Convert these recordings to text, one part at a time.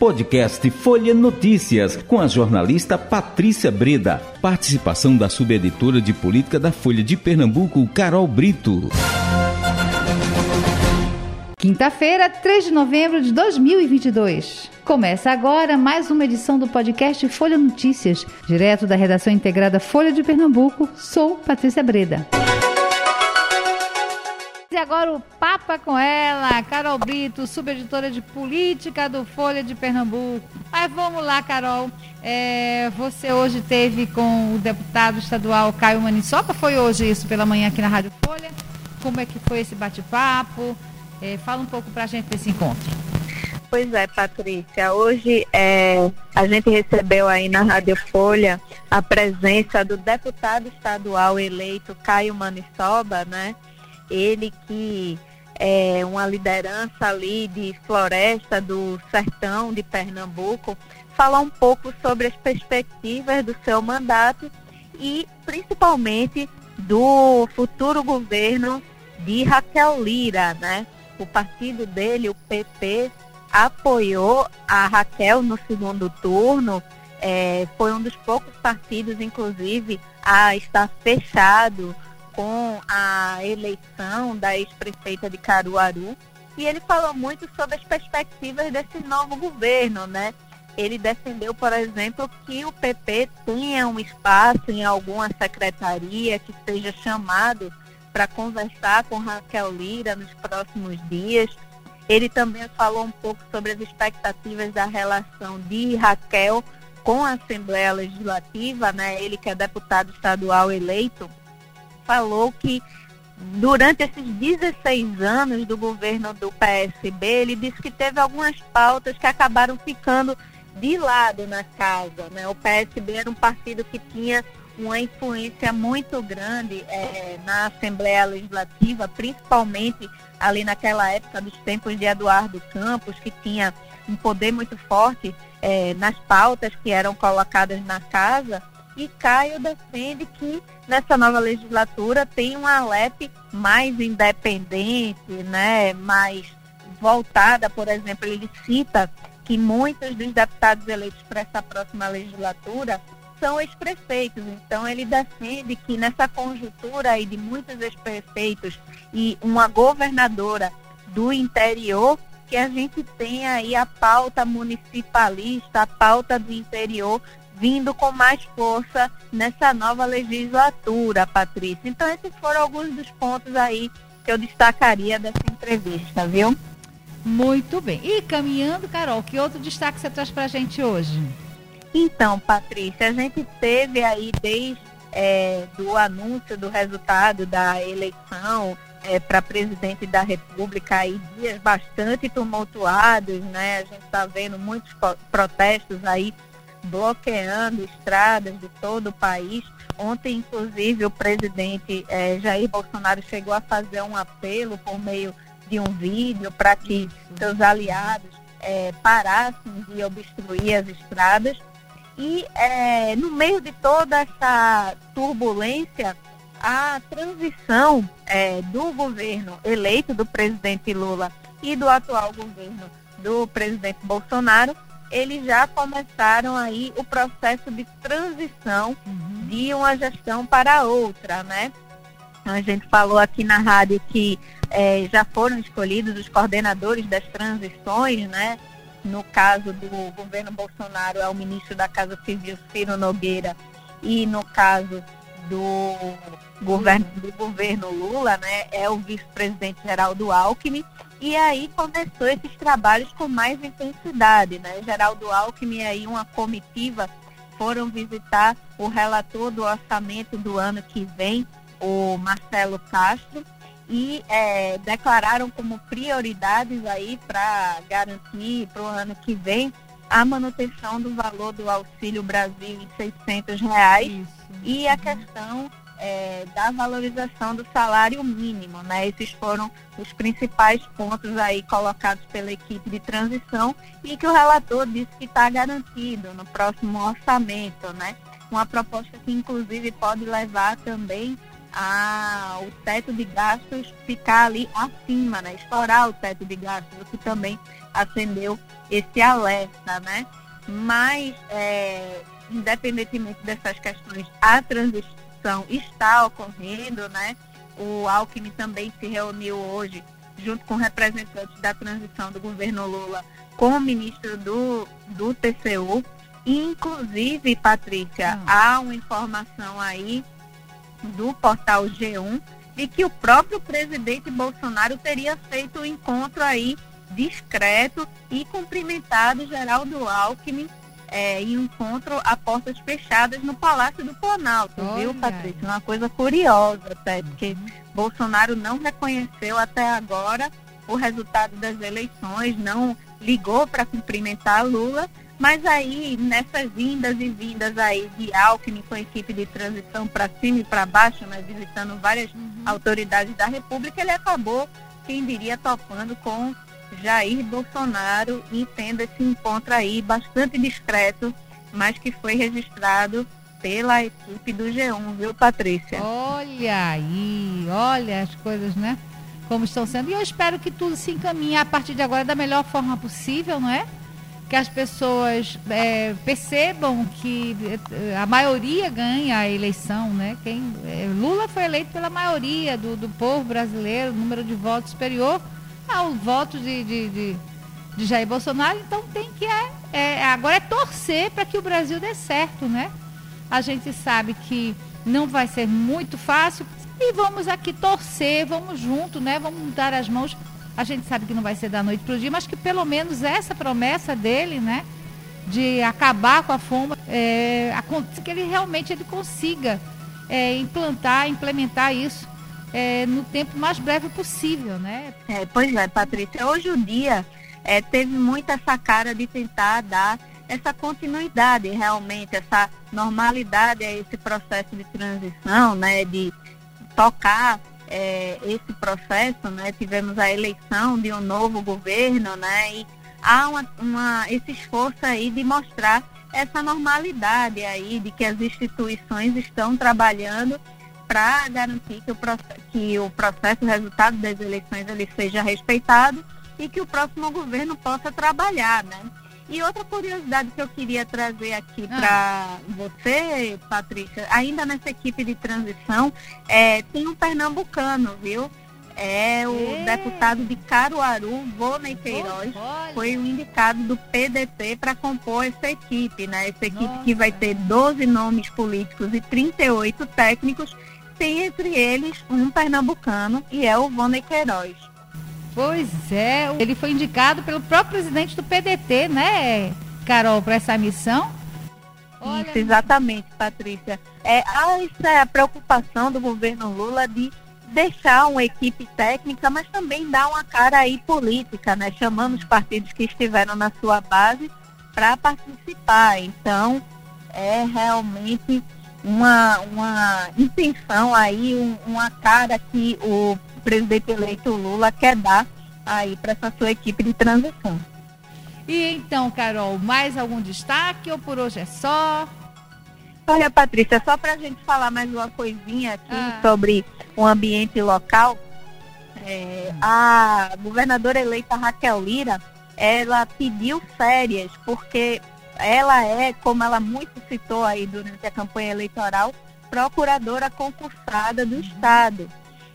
Podcast Folha Notícias, com a jornalista Patrícia Breda. Participação da subeditora de política da Folha de Pernambuco, Carol Brito. Quinta-feira, 3 de novembro de 2022. Começa agora mais uma edição do podcast Folha Notícias, direto da redação integrada Folha de Pernambuco. Sou Patrícia Breda. E agora o Papa com ela, Carol Brito, subeditora de política do Folha de Pernambuco. Mas vamos lá, Carol. É, você hoje teve com o deputado estadual Caio Manissoca, foi hoje isso pela manhã aqui na Rádio Folha. Como é que foi esse bate-papo? É, fala um pouco para a gente desse encontro. Pois é, Patrícia. Hoje é, a gente recebeu aí na Rádio Folha a presença do deputado estadual eleito Caio Manissoba, né? Ele que é uma liderança ali de floresta do sertão de Pernambuco, falar um pouco sobre as perspectivas do seu mandato e principalmente do futuro governo de Raquel Lira, né? o partido dele, o PP, apoiou a Raquel no segundo turno. É, foi um dos poucos partidos, inclusive, a estar fechado com a eleição da ex-prefeita de Caruaru. E ele falou muito sobre as perspectivas desse novo governo, né? Ele defendeu, por exemplo, que o PP tenha um espaço em alguma secretaria que seja chamado para conversar com Raquel Lira nos próximos dias. Ele também falou um pouco sobre as expectativas da relação de Raquel com a Assembleia Legislativa, né? Ele que é deputado estadual eleito, falou que durante esses 16 anos do governo do PSB, ele disse que teve algumas pautas que acabaram ficando de lado na casa, né? O PSB era um partido que tinha uma influência muito grande é, na Assembleia Legislativa, principalmente ali naquela época dos tempos de Eduardo Campos, que tinha um poder muito forte é, nas pautas que eram colocadas na casa. E Caio defende que nessa nova legislatura tem uma Alep mais independente, né, mais voltada, por exemplo, ele cita que muitos dos deputados eleitos para essa próxima legislatura são ex-prefeitos. Então, ele defende que nessa conjuntura aí de muitos ex-prefeitos e uma governadora do interior, que a gente tenha aí a pauta municipalista, a pauta do interior vindo com mais força nessa nova legislatura, Patrícia. Então, esses foram alguns dos pontos aí que eu destacaria dessa entrevista, viu? Muito bem. E caminhando, Carol, que outro destaque você traz para a gente hoje? Então, Patrícia, a gente teve aí desde é, do anúncio do resultado da eleição é, para presidente da República aí dias bastante tumultuados, né? A gente está vendo muitos protestos aí bloqueando estradas de todo o país. Ontem, inclusive, o presidente é, Jair Bolsonaro chegou a fazer um apelo por meio de um vídeo para que seus aliados é, parassem de obstruir as estradas. E é, no meio de toda essa turbulência, a transição do governo eleito do presidente Lula e do atual governo do presidente Bolsonaro, eles já começaram aí o processo de transição uhum. de uma gestão para outra, né? A gente falou aqui na rádio que é, já foram escolhidos os coordenadores das transições, né? no caso do governo Bolsonaro é o ministro da Casa Civil, Ciro Nogueira, e no caso do governo, do governo Lula, né, é o vice-presidente Geraldo Alckmin, e aí começou esses trabalhos com mais intensidade, né? Geraldo Alckmin aí uma comitiva foram visitar o relator do orçamento do ano que vem, o Marcelo Castro, e é, declararam como prioridades aí para garantir para o ano que vem a manutenção do valor do Auxílio Brasil em 600 reais Isso. e a questão é, da valorização do salário mínimo, né? Esses foram os principais pontos aí colocados pela equipe de transição e que o relator disse que está garantido no próximo orçamento, né? Uma proposta que inclusive pode levar também a, o teto de gastos ficar ali acima, né? Estourar o teto de gastos, o que também acendeu esse alerta, né? Mas, é, independentemente dessas questões, a transição está ocorrendo, né? O Alckmin também se reuniu hoje junto com representantes da transição do governo Lula com o ministro do, do TCU. Inclusive, Patrícia, hum. há uma informação aí do portal G1 de que o próprio presidente Bolsonaro teria feito um encontro aí discreto e cumprimentado Geraldo Alckmin é, em um encontro a portas fechadas no Palácio do Planalto, Olha. viu, Patrícia? Uma coisa curiosa até, porque uhum. Bolsonaro não reconheceu até agora o resultado das eleições, não ligou para cumprimentar Lula, mas aí nessas vindas e vindas aí de Alckmin com a equipe de transição para cima e para baixo, né, visitando várias uhum. autoridades da República, ele acabou, quem diria, topando com Jair Bolsonaro e tendo esse encontro aí bastante discreto, mas que foi registrado pela equipe do G1, viu, Patrícia? Olha aí, olha as coisas, né? Como estão sendo. E eu espero que tudo se encaminhe a partir de agora da melhor forma possível, não é? Que as pessoas é, percebam que é, a maioria ganha a eleição, né? Quem, é, Lula foi eleito pela maioria do, do povo brasileiro, número de votos superior ao voto de, de, de, de Jair Bolsonaro. Então tem que é, é agora é torcer para que o Brasil dê certo, né? A gente sabe que não vai ser muito fácil e vamos aqui torcer, vamos junto, né? Vamos dar as mãos. A gente sabe que não vai ser da noite para o dia, mas que pelo menos essa promessa dele, né? De acabar com a fome, é, que ele realmente ele consiga é, implantar, implementar isso é, no tempo mais breve possível, né? É, pois é, Patrícia. Hoje o dia é, teve muita essa cara de tentar dar essa continuidade realmente, essa normalidade a esse processo de transição, né, de tocar é, esse processo, né, tivemos a eleição de um novo governo, né, e há uma, uma, esse esforço aí de mostrar essa normalidade aí, de que as instituições estão trabalhando para garantir que o, que o processo, o resultado das eleições ele seja respeitado e que o próximo governo possa trabalhar, né? E outra curiosidade que eu queria trazer aqui ah. para você, Patrícia, ainda nessa equipe de transição, é, tem um pernambucano, viu? É o deputado de Caruaru, Vônei Queiroz, oh, foi o indicado do PDT para compor essa equipe, né? Essa equipe Nossa. que vai ter 12 nomes políticos e 38 técnicos, tem entre eles um pernambucano e é o Vônei Queiroz. Pois é, ele foi indicado pelo próprio presidente do PDT, né, Carol, para essa missão? Olha... Isso, exatamente, Patrícia. É, essa é a preocupação do governo Lula de deixar uma equipe técnica, mas também dar uma cara aí política, né? Chamando os partidos que estiveram na sua base para participar. Então, é realmente uma, uma intenção aí, um, uma cara que o presidente eleito Lula quer dar aí para essa sua equipe de transição. E então, Carol, mais algum destaque ou por hoje é só? Olha, Patrícia, só para a gente falar mais uma coisinha aqui ah. sobre o ambiente local, é, a governadora eleita Raquel Lira, ela pediu férias, porque ela é, como ela muito citou aí durante a campanha eleitoral, procuradora concursada do. Estado.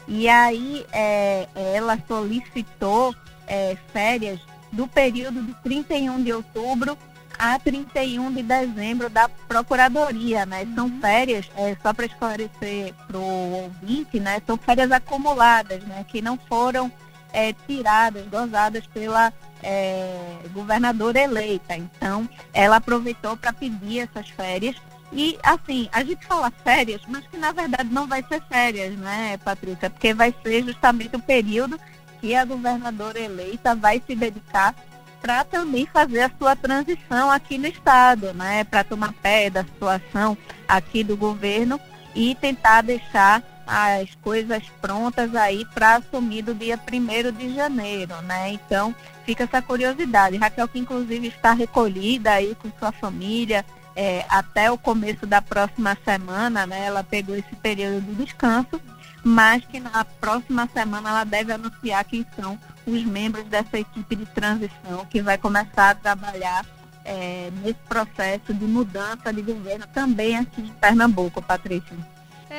E aí é, ela solicitou é, férias do período de 31 de outubro a 31 de dezembro da Procuradoria, né? Uhum. São férias, é, só para esclarecer para o ouvinte, né? São férias acumuladas, né? Que não foram é, tiradas, gozadas pela é, governadora eleita. Então, ela aproveitou para pedir essas férias e, assim, a gente fala férias, mas que na verdade não vai ser férias, né, Patrícia? Porque vai ser justamente o período que a governadora eleita vai se dedicar para também fazer a sua transição aqui no Estado, né? Para tomar pé da situação aqui do governo e tentar deixar as coisas prontas aí para assumir do dia 1 de janeiro, né? Então, fica essa curiosidade. Raquel, que inclusive está recolhida aí com sua família, é, até o começo da próxima semana, né? Ela pegou esse período de descanso mas que na próxima semana ela deve anunciar quem são os membros dessa equipe de transição que vai começar a trabalhar é, nesse processo de mudança de governo também aqui em Pernambuco, Patrícia.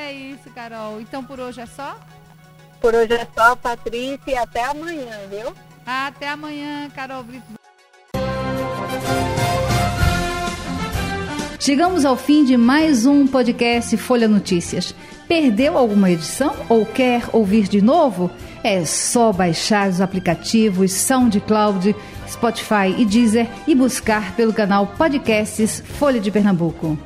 É isso, Carol. Então por hoje é só? Por hoje é só, Patrícia, e até amanhã, viu? Até amanhã, Carol Brito. Chegamos ao fim de mais um podcast Folha Notícias. Perdeu alguma edição ou quer ouvir de novo? É só baixar os aplicativos SoundCloud, Spotify e Deezer e buscar pelo canal Podcasts Folha de Pernambuco.